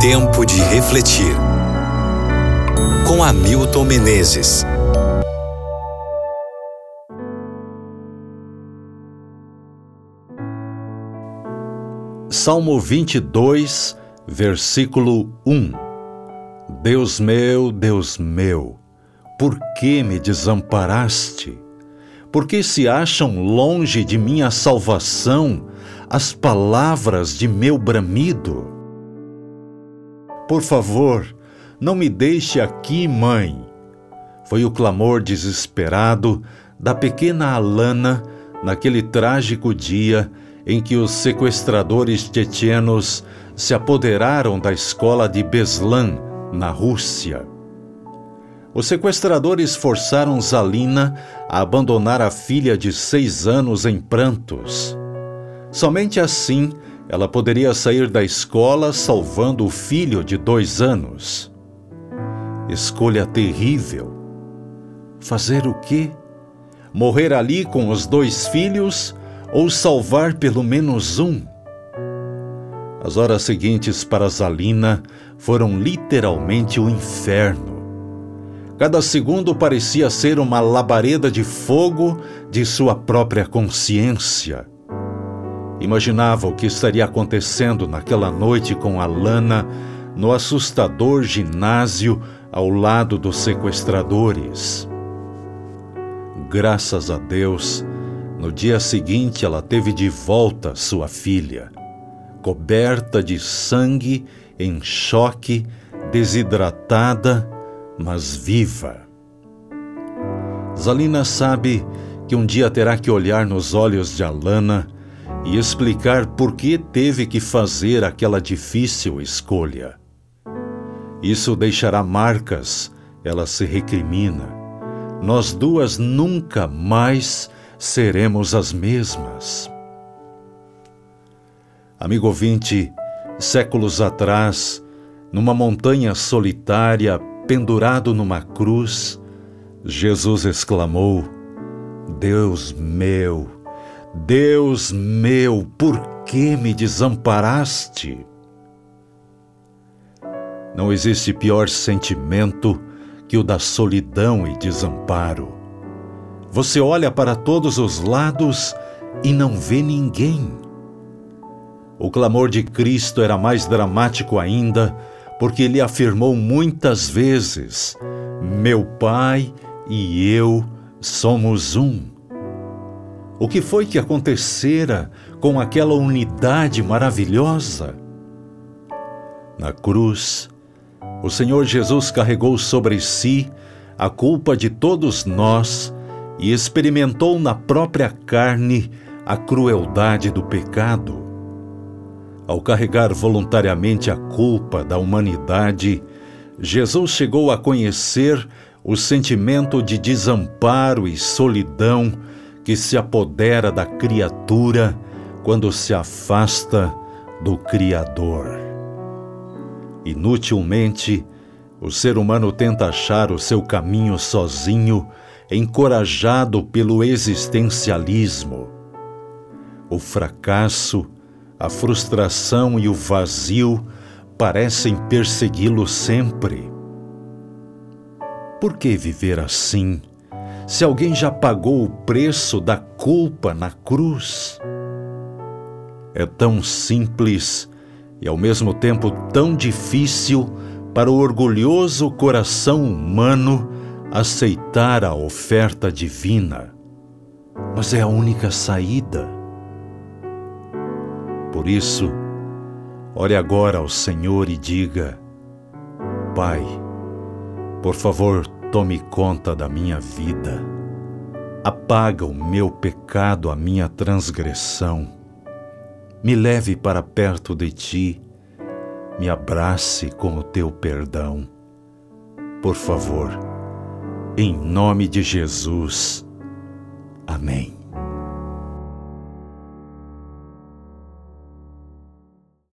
Tempo de refletir. Com Hamilton Menezes. Salmo 22, versículo 1. Deus meu, Deus meu, por que me desamparaste? Por que se acham longe de minha salvação as palavras de meu bramido? Por favor, não me deixe aqui, mãe. Foi o clamor desesperado da pequena Alana naquele trágico dia em que os sequestradores tchetchenos se apoderaram da escola de Beslan, na Rússia. Os sequestradores forçaram Zalina a abandonar a filha de seis anos em prantos. Somente assim ela poderia sair da escola salvando o filho de dois anos. Escolha terrível. Fazer o quê? Morrer ali com os dois filhos ou salvar pelo menos um? As horas seguintes para Zalina foram literalmente o um inferno. Cada segundo parecia ser uma labareda de fogo de sua própria consciência. Imaginava o que estaria acontecendo naquela noite com Alana no assustador ginásio ao lado dos sequestradores. Graças a Deus, no dia seguinte, ela teve de volta sua filha, coberta de sangue, em choque, desidratada, mas viva. Zalina sabe que um dia terá que olhar nos olhos de Alana e explicar por que teve que fazer aquela difícil escolha. Isso deixará marcas, ela se recrimina. Nós duas nunca mais seremos as mesmas. Amigo ouvinte, séculos atrás, numa montanha solitária, pendurado numa cruz, Jesus exclamou: Deus meu, Deus meu, por que me desamparaste? Não existe pior sentimento que o da solidão e desamparo. Você olha para todos os lados e não vê ninguém. O clamor de Cristo era mais dramático ainda, porque ele afirmou muitas vezes: Meu Pai e eu somos um. O que foi que acontecera com aquela unidade maravilhosa? Na cruz, o Senhor Jesus carregou sobre si a culpa de todos nós e experimentou na própria carne a crueldade do pecado. Ao carregar voluntariamente a culpa da humanidade, Jesus chegou a conhecer o sentimento de desamparo e solidão que se apodera da criatura quando se afasta do Criador. Inutilmente, o ser humano tenta achar o seu caminho sozinho encorajado pelo existencialismo. O fracasso, a frustração e o vazio parecem persegui-lo sempre. Por que viver assim, se alguém já pagou o preço da culpa na cruz? É tão simples e ao mesmo tempo tão difícil para o orgulhoso coração humano aceitar a oferta divina, mas é a única saída. Por isso, ore agora ao Senhor e diga: Pai, por favor, tome conta da minha vida. Apaga o meu pecado, a minha transgressão. Me leve para perto de ti. Me abrace com o teu perdão. Por favor, em nome de Jesus. Amém.